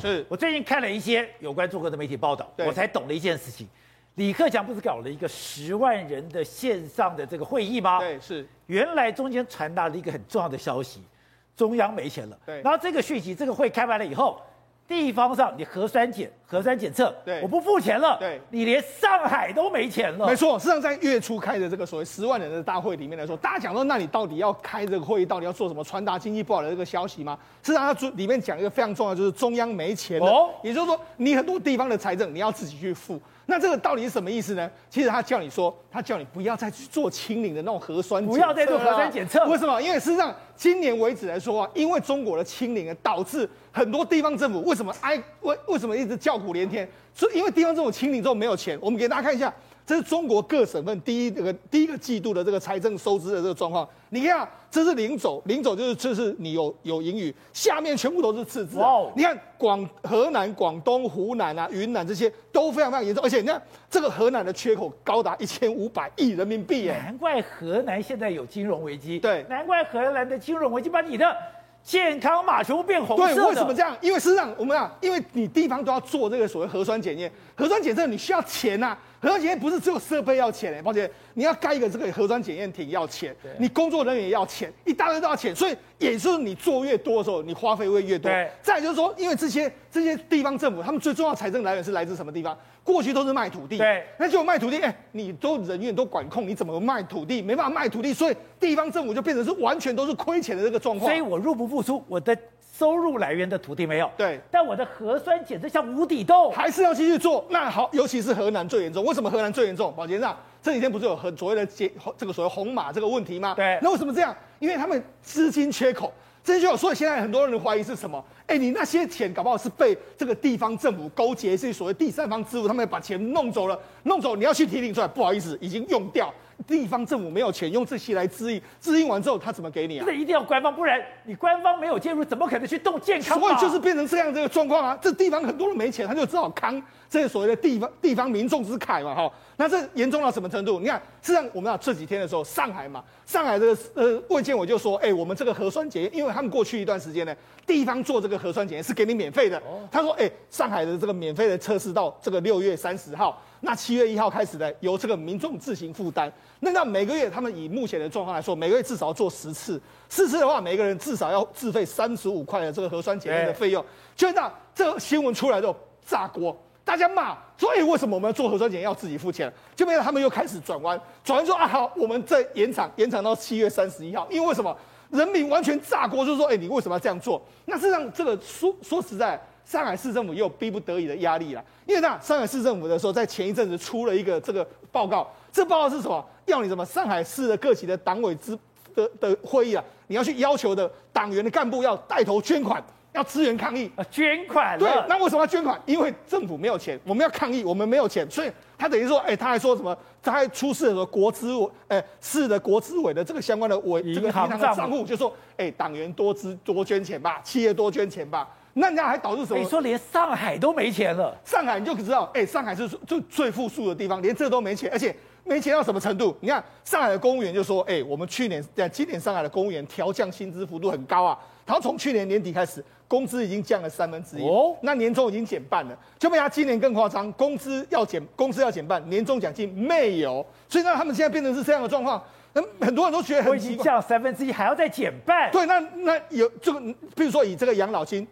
是我最近看了一些有关中国的媒体报道，我才懂了一件事情。李克强不是搞了一个十万人的线上的这个会议吗？对，是原来中间传达了一个很重要的消息，中央没钱了。对然后这个讯息，这个会开完了以后，地方上你核酸检、核酸检测，对我不付钱了。对你连上海都没钱了。没错。事实上，在月初开的这个所谓十万人的大会里面来说，大家讲说，那你到底要开这个会议，到底要做什么？传达经济不好的这个消息吗？事实上，它里面讲一个非常重要，就是中央没钱了。哦也就是说，你很多地方的财政你要自己去付。那这个到底是什么意思呢？其实他叫你说，他叫你不要再去做清零的那种核酸检测，不要再做核酸检测为什么？因为事实上，今年为止来说啊，因为中国的清零啊，导致很多地方政府为什么挨为为什么一直叫苦连天？所以因为地方政府清零之后没有钱，我们给大家看一下。这是中国各省份第一这个第一个季度的这个财政收支的这个状况。你看，这是零走，零走就是就是你有有盈余，下面全部都是赤字。哇哦你看广河南、广东、湖南啊、云南这些都非常非常严重，而且你看这个河南的缺口高达一千五百亿人民币耶。难怪河南现在有金融危机。对难怪河南的金融危机把你的健康码全部变红色为什么这样？因为事实上我们啊，因为你地方都要做这个所谓核酸检验，核酸检测你需要钱呐、啊。核酸检验不是只有设备要钱哎、欸，抱歉，你要盖一个这个核酸检验亭要钱，你工作人员也要钱，一大堆都要钱，所以也就是你做越多的时候，你花费会越多。对再就是说，因为这些这些地方政府，他们最重要的财政来源是来自什么地方？过去都是卖土地，对，那就卖土地，哎、欸，你都人员都管控，你怎么卖土地？没办法卖土地，所以地方政府就变成是完全都是亏钱的这个状况。所以我入不敷出，我的收入来源的土地没有。对，但我的核酸检测像无底洞，还是要继续做。那好，尤其是河南最严重。为什么河南最严重？宝杰长，这几天不是有很所谓的解这个所谓红码这个问题吗？对。那为什么这样？因为他们资金缺口，资金缺口，所以现在很多人怀疑是什么？哎，你那些钱搞不好是被这个地方政府勾结，是所谓第三方支付，他们把钱弄走了，弄走你要去提领出来，不好意思，已经用掉。地方政府没有钱，用这些来支应，支应完之后他怎么给你啊？这一定要官方，不然你官方没有介入，怎么可能去动健康码？所以就是变成这样这个状况啊！这地方很多人没钱，他就只好扛这个所谓的地方地方民众之慨嘛，哈。那这严重到什么程度？你看，实际上我们啊这几天的时候，上海嘛，上海这个呃卫健委就说，哎，我们这个核酸检验，因为他们过去一段时间呢，地方做这个核酸检验是给你免费的。他说，哎，上海的这个免费的测试到这个六月三十号。那七月一号开始呢，由这个民众自行负担。那那每个月，他们以目前的状况来说，每个月至少要做十次，十次的话，每个人至少要自费三十五块的这个核酸检验的费用。就那这个新闻出来之后炸锅，大家骂说：“哎，为什么我们要做核酸检验要自己付钱？”就没有他们又开始转弯，转弯说：“啊，好，我们再延长，延长到七月三十一号。”因为为什么人民完全炸锅，就是说：“哎，你为什么要这样做？”那事实上，这个说说实在。上海市政府也有逼不得已的压力啦，因为那上海市政府的时候，在前一阵子出了一个这个报告，这报告是什么？要你什么？上海市的各级的党委之的的会议啊，你要去要求的党员的干部要带头捐款，要支援抗疫啊，捐款。对，那为什么要捐款？因为政府没有钱，我们要抗议，我们没有钱，所以他等于说，哎、欸，他还说什么？他还出示了说国资委，哎、欸，市的国资委的这个相关的委这个银行的账户，就说，哎、欸，党员多支多捐钱吧，企业多捐钱吧。那人家还导致什么？你说连上海都没钱了，上海你就知道，哎、欸，上海是最最富庶的地方，连这都没钱，而且没钱到什么程度？你看上海的公务员就说，哎、欸，我们去年在今年上海的公务员调降薪资幅度很高啊，然后从去年年底开始，工资已经降了三分之一，哦，那年终已经减半了，就被他今年更夸张，工资要减，工资要减半，年终奖金没有，所以让他们现在变成是这样的状况，那很多人都觉得很奇怪，已经降三分之一，还要再减半，对，那那有这个，比如说以这个养老金。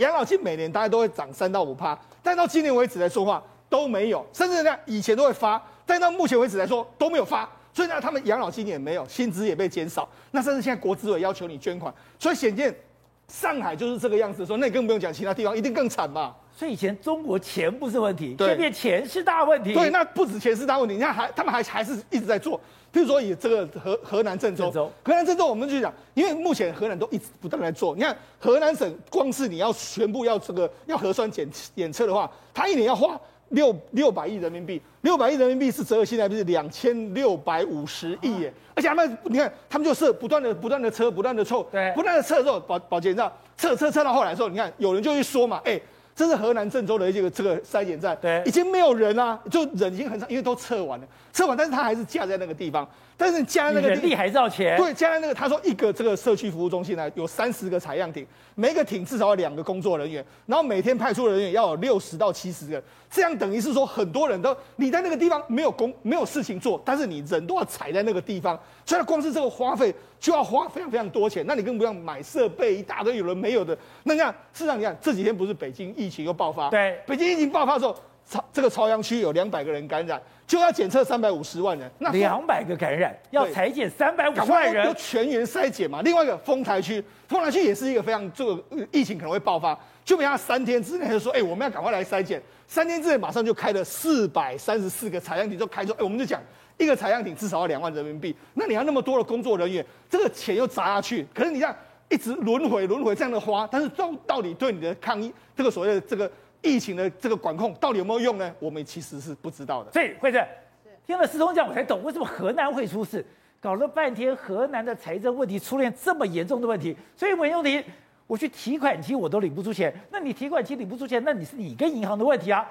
养老金每年大概都会涨三到五趴，但到今年为止来说话都没有，甚至呢以前都会发，但到目前为止来说都没有发，所以呢他们养老金也没有，薪资也被减少，那甚至现在国资委要求你捐款，所以显见上海就是这个样子的时候，那你更不用讲其他地方一定更惨嘛。所以以前中国钱不是问题，对，这边钱是大问题。对，那不止钱是大问题，你看还他们还还是一直在做。譬如说以这个河河南郑州，州，河南郑州，我们就讲，因为目前河南都一直不断在做。你看河南省，光是你要全部要这个要核酸检检测的话，它一年要花六六百亿人民币，六百亿人民币是折合现在不是两千六百五十亿耶。啊、而且他们你看，他们就是不断的不断的测，不断的凑，对，不断的测之后，保保检站测测测到后来的时候，你看有人就会说嘛，哎。这是河南郑州的这个这个筛检站，对，已经没有人啦、啊，就人已经很少，因为都测完了，测完，但是他还是架在那个地方。但是加那个人力还是要钱。对，加在那个他说一个这个社区服务中心呢，有三十个采样艇，每个艇至少要两个工作人员，然后每天派出人员要有六十到七十个，这样等于是说很多人都你在那个地方没有工没有事情做，但是你人都要踩在那个地方，所以光是这个花费就要花非常非常多钱，那你更不用买设备一大堆有人没有的。那你看，事实上你看这几天不是北京疫情又爆发，对，北京疫情爆发的时候。朝这个朝阳区有两百个人感染，就要检测三百五十万人。那两百个感染要采检三百五十万人，要全员筛检嘛。另外一个丰台区，丰台区也是一个非常这个疫情可能会爆发，就比方三天之内就说，哎，我们要赶快来筛检，三天之内马上就开了四百三十四个采样体，就开出，哎，我们就讲一个采样体至少要两万人民币，那你要那么多的工作人员，这个钱又砸下去，可是你看一直轮回轮回这样的花，但是到到底对你的抗疫这个所谓的这个。疫情的这个管控到底有没有用呢？我们其实是不知道的。所以惠政听了思通讲，我才懂为什么河南会出事。搞了半天，河南的财政问题出现这么严重的问题。所以文永廷，我去提款机我都领不出钱，那你提款机领不出钱，那你是你跟银行的问题啊。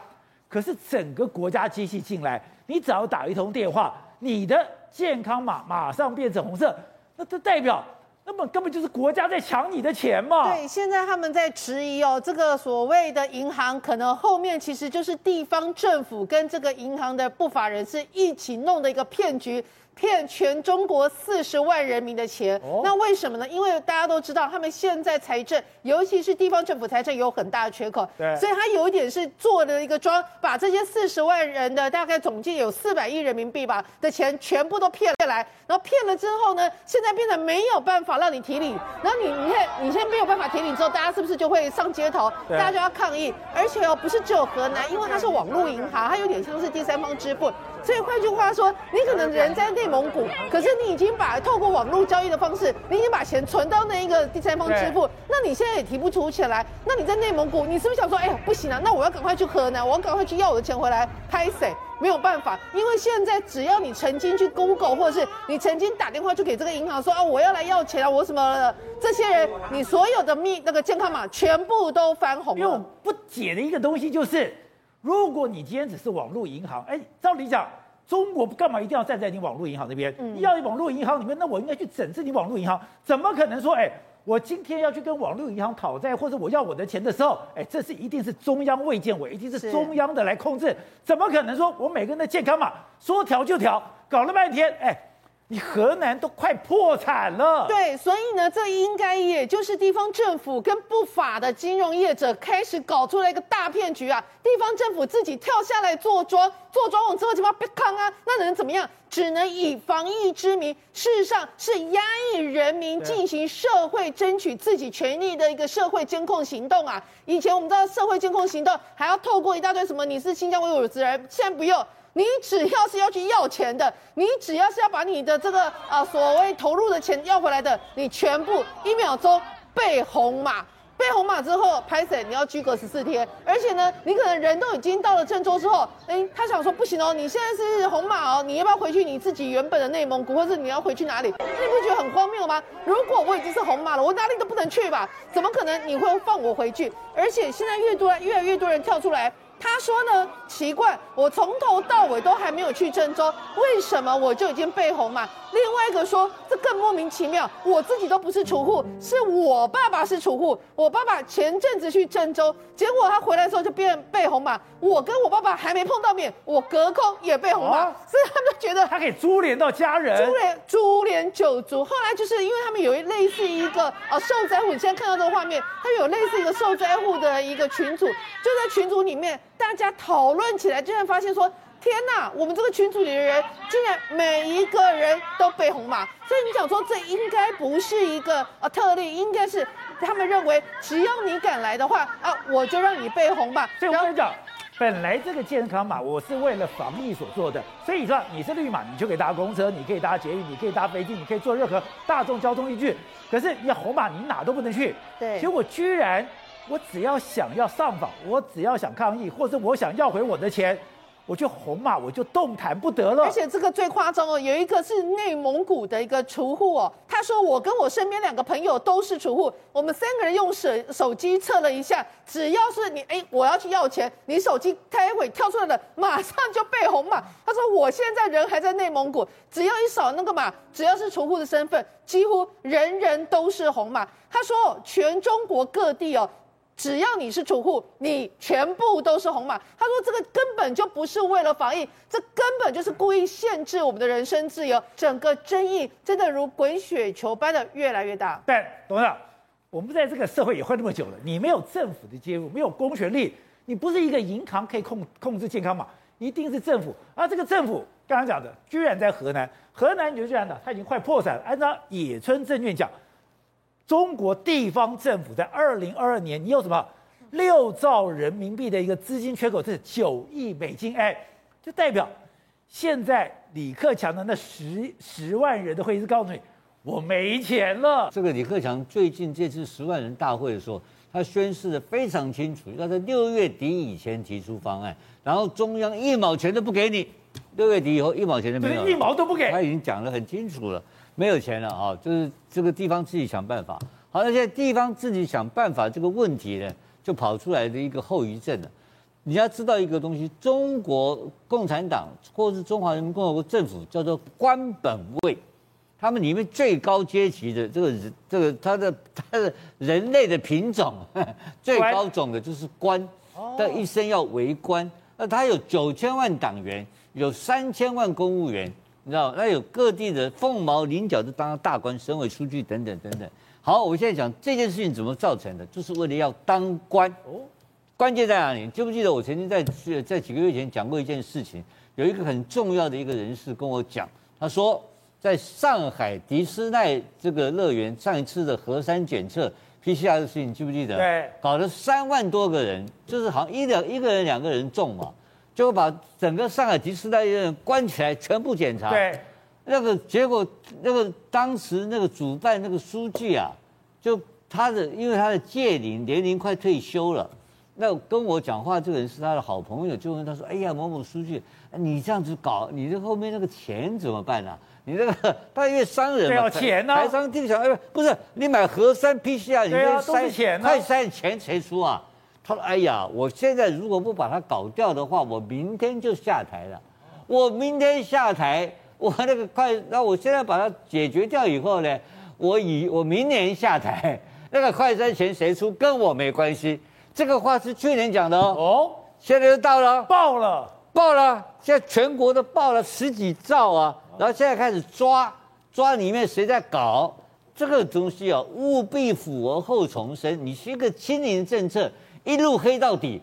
可是整个国家机器进来，你只要打一通电话，你的健康码马上变成红色，那这代表。根本根本就是国家在抢你的钱嘛！对，现在他们在质疑哦，这个所谓的银行可能后面其实就是地方政府跟这个银行的不法人士一起弄的一个骗局。骗全中国四十万人民的钱，哦、那为什么呢？因为大家都知道，他们现在财政，尤其是地方政府财政有很大的缺口，对，所以他有一点是做了一个庄，把这些四十万人的大概总计有四百亿人民币吧的钱全部都骗下来，然后骗了之后呢，现在变得没有办法让你提领，然后你你看你现在没有办法提领之后，大家是不是就会上街头？大家就要抗议，而且哦，不是只有河南，因为它是网络银行，它有点像是第三方支付。所以换句话说，你可能人在内蒙古，可是你已经把透过网络交易的方式，你已经把钱存到那一个第三方支付，那你现在也提不出钱来。那你在内蒙古，你是不是想说，哎呀，不行啊，那我要赶快去河南，我要赶快去要我的钱回来？拍谁？没有办法，因为现在只要你曾经去 Google，或者是你曾经打电话去给这个银行说啊，我要来要钱啊，我什么的，这些人，你所有的密那个健康码全部都翻红了。因为我不解的一个东西就是。如果你今天只是网络银行，哎，照理讲，中国干嘛一定要站在你网络银行那边？嗯，要网络银行里面，那我应该去整治你网络银行。怎么可能说，哎，我今天要去跟网络银行讨债，或者我要我的钱的时候，哎，这是一定是中央卫健委，一定是中央的来控制。怎么可能说我每个人的健康码说调就调？搞了半天，哎。你河南都快破产了，对，所以呢，这应该也就是地方政府跟不法的金融业者开始搞出了一个大骗局啊！地方政府自己跳下来坐庄，坐庄网之后就把别康啊，那能怎么样？只能以防疫之名，事实上是压抑人民进行社会争取自己权利的一个社会监控行动啊！以前我们知道社会监控行动还要透过一大堆什么，你是新疆维吾尔族人，现在不用。你只要是要去要钱的，你只要是要把你的这个啊、所谓投入的钱要回来的，你全部一秒钟被红马，被红马之后，拍谢你要居隔十四天，而且呢，你可能人都已经到了郑州之后，哎，他想说不行哦，你现在是红马哦，你要不要回去你自己原本的内蒙古，或者你要回去哪里？你不觉得很荒谬吗？如果我已经是红马了，我哪里都不能去吧？怎么可能你会放我回去？而且现在越多越来越多人跳出来。他说呢，奇怪，我从头到尾都还没有去郑州，为什么我就已经被红码？另外一个说，这更莫名其妙，我自己都不是储户，是我爸爸是储户，我爸爸前阵子去郑州，结果他回来的时候就变被红码，我跟我爸爸还没碰到面，我隔空也被红码，哦、所以他们就觉得他可以株连到家人，株连株连九族。后来就是因为他们有一类似一个呃受灾户，你现在看到这个画面，他有类似一个受灾户的一个群组，就在群组里面。大家讨论起来，竟然发现说：“天哪，我们这个群组里的人，竟然每一个人都被红码。”所以你想说，这应该不是一个呃特例，应该是他们认为，只要你敢来的话啊，我就让你被红码。所以我跟你讲，本来这个健康码我是为了防疫所做的，所以你说你是绿码，你就可以搭公车，你可以搭捷运，你可以搭飞机，你可以坐任何大众交通工具。可是你要红码，你哪都不能去。对，结果居然。我只要想要上访，我只要想抗议，或者我想要回我的钱，我就红码，我就动弹不得了。而且这个最夸张哦，有一个是内蒙古的一个储户哦，他说我跟我身边两个朋友都是储户，我们三个人用手手机测了一下，只要是你哎，我要去要钱，你手机开会跳出来了，马上就被红码。他说我现在人还在内蒙古，只要一扫那个码，只要是储户的身份，几乎人人都是红码。他说全中国各地哦。只要你是储户，你全部都是红码。他说这个根本就不是为了防疫，这根本就是故意限制我们的人身自由。整个争议真的如滚雪球般的越来越大。但董事长，我们在这个社会也混那么久了，你没有政府的介入，没有公权力，你不是一个银行可以控控制健康码，一定是政府。而这个政府刚刚讲的，居然在河南，河南你就这样的，他已经快破产了。按照野村证券讲。中国地方政府在二零二二年，你有什么六兆人民币的一个资金缺口，这是九亿美金，哎，就代表现在李克强的那十十万人的会议是告诉你，我没钱了。这个李克强最近这次十万人大会的时候，他宣示的非常清楚，要在六月底以前提出方案，然后中央一毛钱都不给你，六月底以后一毛钱都没有，一毛都不给，他已经讲得很清楚了。没有钱了啊，就是这个地方自己想办法。好，那现在地方自己想办法这个问题呢，就跑出来的一个后遗症了。你要知道一个东西，中国共产党或是中华人民共和国政府叫做官本位，他们里面最高阶级的这个人这个他的他的人类的品种 最高种的就是官，他一生要为官。那他有九千万党员，有三千万公务员。你知道，那有各地的凤毛麟角的当大官、省委书记等等等等。好，我现在讲这件事情怎么造成的，就是为了要当官。哦，关键在哪里？记不记得我曾经在在几个月前讲过一件事情？有一个很重要的一个人士跟我讲，他说，在上海迪斯奈这个乐园上一次的核酸检测 PCR 的事情，记不记得？对，搞了三万多个人，就是好像一两一个人、两个人中嘛。就把整个上海迪士尼医院关起来，全部检查。对，那个结果，那个当时那个主办那个书记啊，就他的，因为他的届龄年龄快退休了，那跟我讲话这个人是他的好朋友，就问他说：“哎呀，某某书记，你这样子搞，你这后面那个钱怎么办呢、啊？你这个他因为商人嘛，要钱呢、啊，台商定小哎，不是你买核酸 PCR，你这塞钱，快塞钱谁出啊？”他说：“哎呀，我现在如果不把它搞掉的话，我明天就下台了。我明天下台，我那个快，那我现在把它解决掉以后呢，我以我明年下台，那个快餐钱谁出，跟我没关系。这个话是去年讲的哦。哦，现在就到了，爆了，爆了，现在全国都爆了十几兆啊，然后现在开始抓，抓里面谁在搞这个东西啊？务必腐而后重生。你是一个清零政策。”一路黑到底，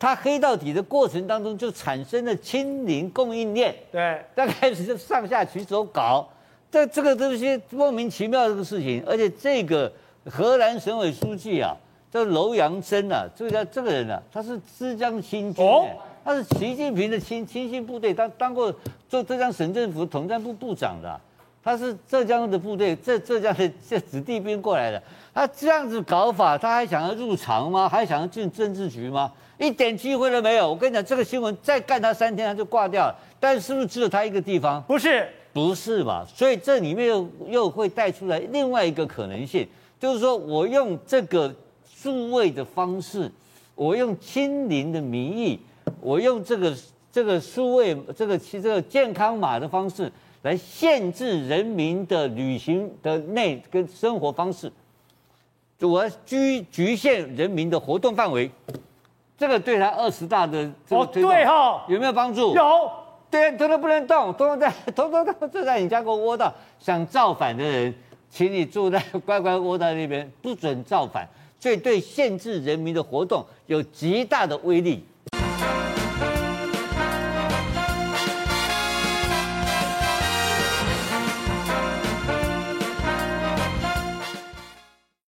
它黑到底的过程当中就产生了清零供应链，对，他开始就上下其手搞，这这个东西莫名其妙这个事情，而且这个河南省委书记啊，叫楼阳生啊，这个叫这个人啊，他是浙江新军，哦，他是习近平的亲亲信部队，当当过做浙江省政府统战部部长的，他是浙江的部队，浙浙江的这子弟兵过来的。他这样子搞法，他还想要入常吗？还想要进政治局吗？一点机会都没有。我跟你讲，这个新闻再干他三天，他就挂掉了。但是是不是只有他一个地方？不是，不是吧？所以这里面又又会带出来另外一个可能性，就是说我用这个数位的方式，我用清零的名义，我用这个这个数位这个其这个健康码的方式来限制人民的旅行的内跟生活方式。我要局局限人民的活动范围，这个对他二十大的这个推动有没有帮助？有，对，通通不能动，通通在，通通都坐 在你家给我窝到。想造反的人，请你住在乖乖窝在那边，不准造反。所以对限制人民的活动有极大的威力。